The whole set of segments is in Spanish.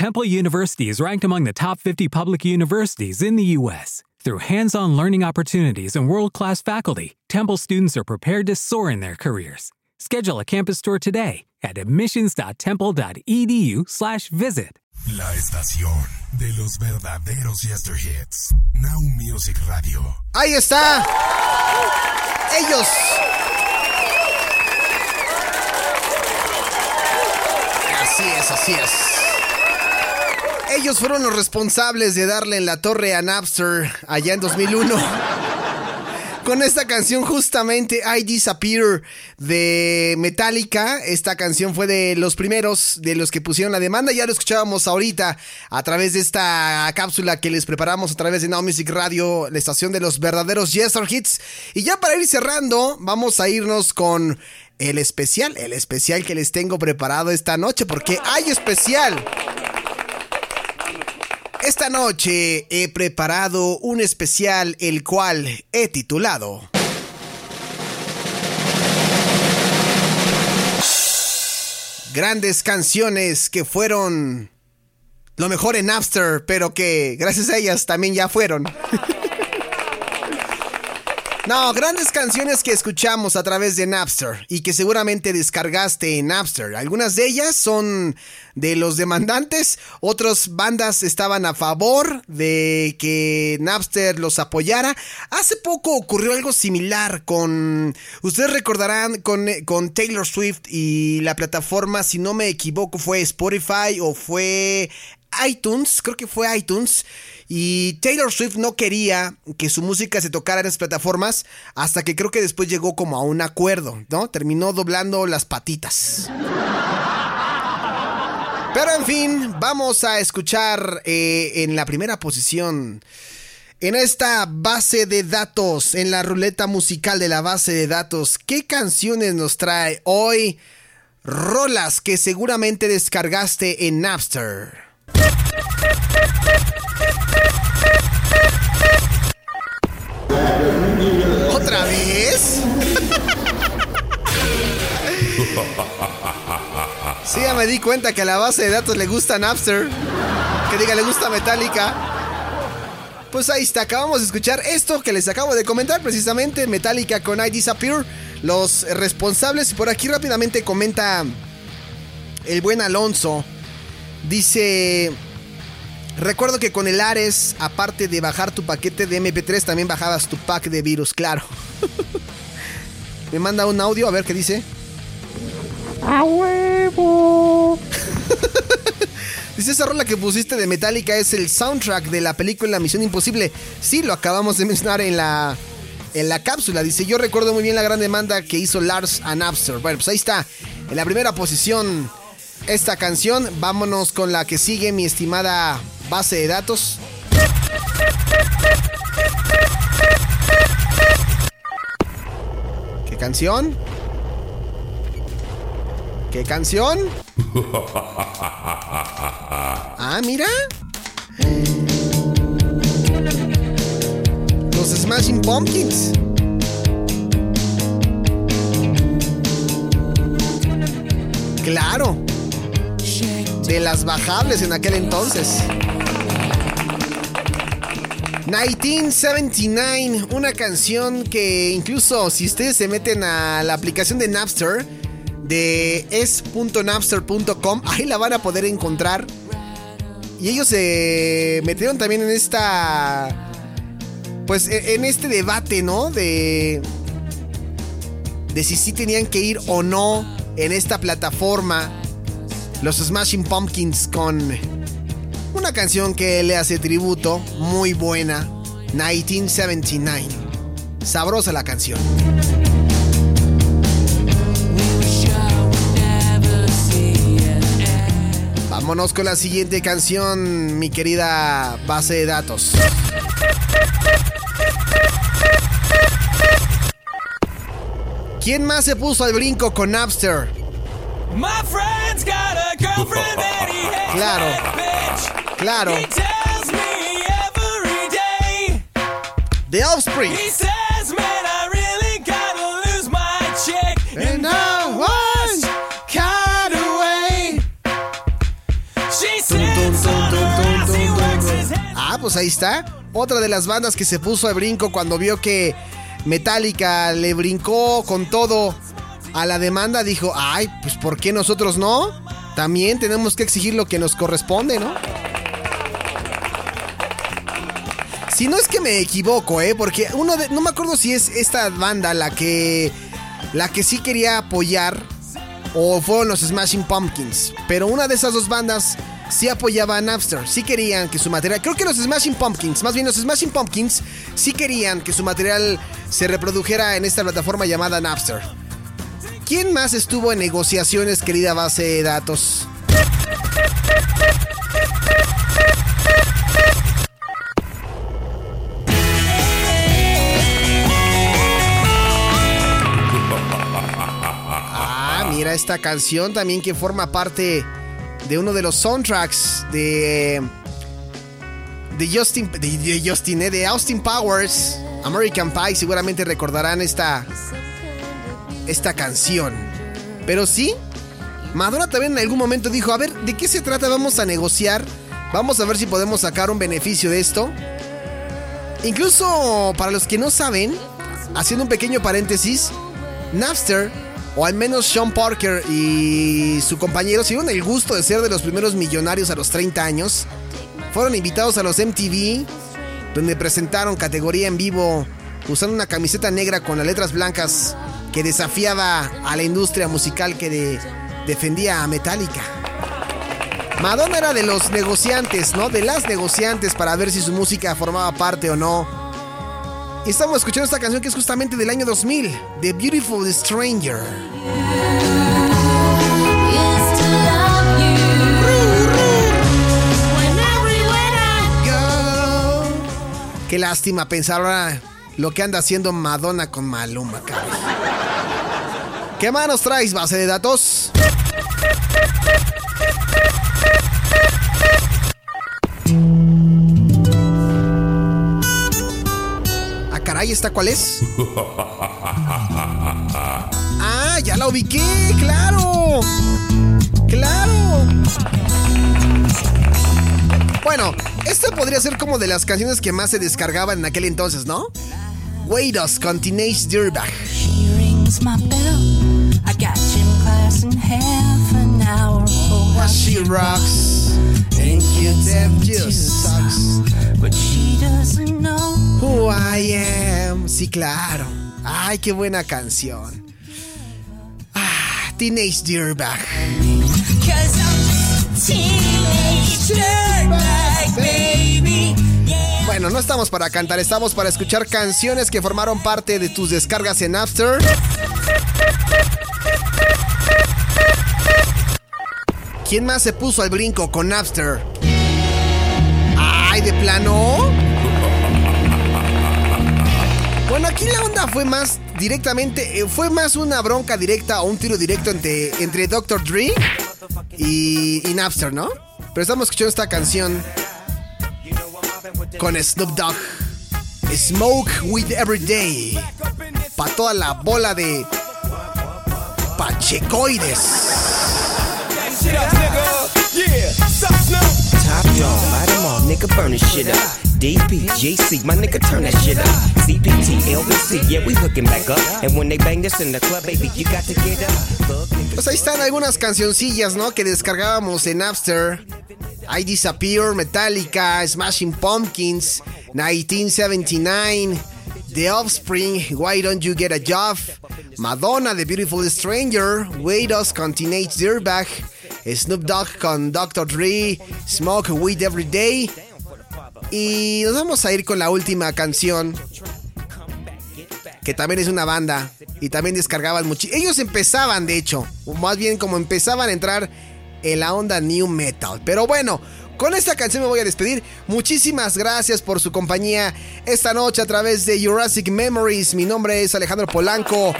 Temple University is ranked among the top 50 public universities in the U.S. Through hands on learning opportunities and world class faculty, Temple students are prepared to soar in their careers. Schedule a campus tour today at admissions.temple.edu/slash visit. La estación de los verdaderos Yesterhits. Now Music Radio. Ahí está. Ellos. Así es, así es. Ellos fueron los responsables de darle en la torre a Napster allá en 2001. Con esta canción justamente I Disappear de Metallica. Esta canción fue de los primeros de los que pusieron la demanda. Ya lo escuchábamos ahorita a través de esta cápsula que les preparamos a través de Now Music Radio, la estación de los verdaderos Yester Hits. Y ya para ir cerrando, vamos a irnos con el especial, el especial que les tengo preparado esta noche, porque hay especial. Esta noche he preparado un especial el cual he titulado Grandes canciones que fueron lo mejor en Napster, pero que gracias a ellas también ya fueron. No, grandes canciones que escuchamos a través de Napster y que seguramente descargaste en Napster. Algunas de ellas son de los demandantes, otras bandas estaban a favor de que Napster los apoyara. Hace poco ocurrió algo similar con, ustedes recordarán, con, con Taylor Swift y la plataforma, si no me equivoco, fue Spotify o fue iTunes, creo que fue iTunes. Y Taylor Swift no quería que su música se tocara en las plataformas hasta que creo que después llegó como a un acuerdo, ¿no? Terminó doblando las patitas. Pero en fin, vamos a escuchar eh, en la primera posición. En esta base de datos, en la ruleta musical de la base de datos, ¿qué canciones nos trae hoy? Rolas que seguramente descargaste en Napster. ¿Otra vez? Sí, ya me di cuenta que a la base de datos le gusta Napster. Que diga, le gusta Metallica. Pues ahí está, acabamos de escuchar esto que les acabo de comentar, precisamente Metallica con I Disappear. Los responsables, por aquí rápidamente comenta el buen Alonso. Dice, recuerdo que con el Ares, aparte de bajar tu paquete de MP3, también bajabas tu pack de virus, claro. Me manda un audio, a ver qué dice. ¡A huevo! Dice esa rola que pusiste de Metallica es el soundtrack de la película Misión Imposible. Sí, lo acabamos de mencionar en la, en la cápsula. Dice, yo recuerdo muy bien la gran demanda que hizo Lars a Napster. Bueno, pues ahí está. En la primera posición esta canción. Vámonos con la que sigue mi estimada base de datos. ¿Qué canción? ¿Qué canción? Ah, mira. Los Smashing Pumpkins. Claro. De las bajables en aquel entonces. 1979, una canción que incluso si ustedes se meten a la aplicación de Napster, de es.napster.com, ahí la van a poder encontrar. Y ellos se metieron también en esta. Pues e, en este debate, ¿no? De. De si sí tenían que ir o no en esta plataforma. Los Smashing Pumpkins con una canción que le hace tributo, muy buena. 1979. Sabrosa la canción. Vámonos con la siguiente canción, mi querida base de datos. ¿Quién más se puso al brinco con Napster? Claro. that bitch. Claro. He tells me every day. The Offspring. He says, man, I really gotta lose my chick. And I was kind of way. She says pues ahí está. Otra de las bandas que se puso a brinco cuando vio que Metallica le brincó con todo a la demanda, dijo, ay, pues ¿por qué nosotros no? También tenemos que exigir lo que nos corresponde, ¿no? Si no es que me equivoco, ¿eh? Porque uno de, no me acuerdo si es esta banda la que la que sí quería apoyar o fueron los Smashing Pumpkins, pero una de esas dos bandas sí apoyaba a Napster, sí querían que su material, creo que los Smashing Pumpkins, más bien los Smashing Pumpkins sí querían que su material se reprodujera en esta plataforma llamada Napster. ¿Quién más estuvo en negociaciones, querida base de datos? Ah, mira esta canción también que forma parte de uno de los soundtracks de de Justin de, Justin eh, de Austin Powers, American Pie, seguramente recordarán esta esta canción. Pero sí, Madonna también en algún momento dijo, a ver, ¿de qué se trata? Vamos a negociar, vamos a ver si podemos sacar un beneficio de esto. Incluso para los que no saben, haciendo un pequeño paréntesis, Napster, o al menos Sean Parker y su compañero, se el gusto de ser de los primeros millonarios a los 30 años. Fueron invitados a los MTV, donde presentaron categoría en vivo usando una camiseta negra con las letras blancas que desafiaba a la industria musical que de- defendía a Metallica. Madonna era de los negociantes, ¿no? De las negociantes para ver si su música formaba parte o no. Y estamos escuchando esta canción que es justamente del año 2000, The Beautiful Stranger. Qué lástima pensar ahora lo que anda haciendo Madonna con Maluma, caray. ¿Qué más nos traes, base de datos? Ah, caray, ¿esta cuál es? Ah, ya la ubiqué, claro. Claro. Bueno, esta podría ser como de las canciones que más se descargaban en aquel entonces, ¿no? Wait Us con Teenage Dirtbag. She rings my bell. I got gym class in half an hour. She rocks and Q-tip just sucks. but she doesn't know. Who I am. Sí, claro. Ay, qué buena canción. Ah, Teenage Dirtbag. Cause I'm just a. Yeah. Bueno, no estamos para cantar, estamos para escuchar canciones que formaron parte de tus descargas en Napster. ¿Quién más se puso al brinco con Napster? ¡Ay, de plano! Bueno, aquí la onda fue más directamente, eh, fue más una bronca directa o un tiro directo entre, entre Dr. Dre y, y Napster, ¿no? Pero estamos escuchando esta canción con Snoop Dogg. Smoke with Everyday. Pa' toda la bola de pachecoides. Yeah, sup, Snoop? Top dog, light 'em all, nigga, burn this shit up. DP, JC, my nigga, turn that shit up. CPT, LBC, yeah, we hooking back up. And when they bang this in the club, baby, you got to get up. Pues ahí están algunas cancioncillas, ¿no? Que descargábamos en Napster. I Disappear, Metallica, Smashing Pumpkins, 1979, The Offspring, Why Don't You Get a Job, Madonna, The Beautiful Stranger, Us con Teenage Dirtbag, Snoop Dogg con Dr. Dre, Smoke Weed Every Day. Y nos vamos a ir con la última canción, que también es una banda y también descargaban mucho. Ellos empezaban, de hecho, más bien como empezaban a entrar en la onda new metal. Pero bueno, con esta canción me voy a despedir. Muchísimas gracias por su compañía esta noche a través de Jurassic Memories. Mi nombre es Alejandro Polanco.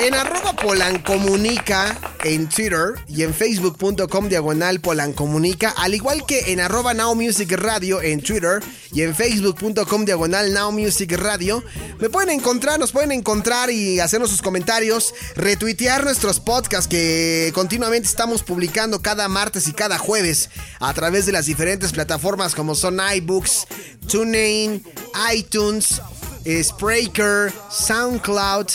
En arroba polancomunica en Twitter y en facebook.com diagonal polancomunica, al igual que en arroba Now Music Radio en Twitter y en facebook.com diagonal Now Music Radio, me pueden encontrar, nos pueden encontrar y hacernos sus comentarios, retuitear nuestros podcasts que continuamente estamos publicando cada martes y cada jueves a través de las diferentes plataformas como son iBooks, TuneIn, iTunes, eh, Spreaker, SoundCloud,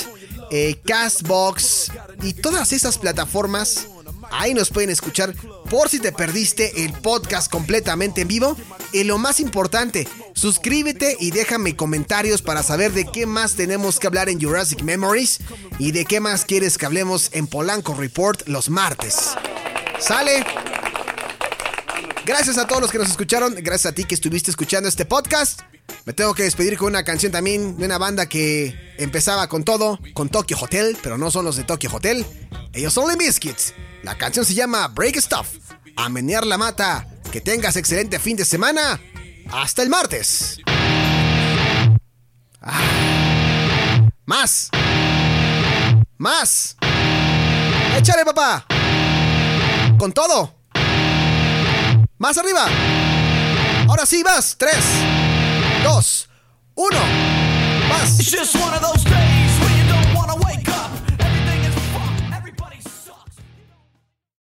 eh, Castbox y todas esas plataformas. Ahí nos pueden escuchar por si te perdiste el podcast completamente en vivo. Y lo más importante, suscríbete y déjame comentarios para saber de qué más tenemos que hablar en Jurassic Memories y de qué más quieres que hablemos en Polanco Report los martes. ¿Sale? Gracias a todos los que nos escucharon, gracias a ti que estuviste escuchando este podcast. Me tengo que despedir con una canción también de una banda que empezaba con todo, con Tokyo Hotel, pero no son los de Tokyo Hotel. Ellos son Limp Bizkit. La canción se llama Break Stuff. A menear la mata. Que tengas excelente fin de semana. Hasta el martes. Ah. Más. Más. Échale, papá. Con todo. Más arriba. Ahora sí, vas. Tres, dos, uno. Más.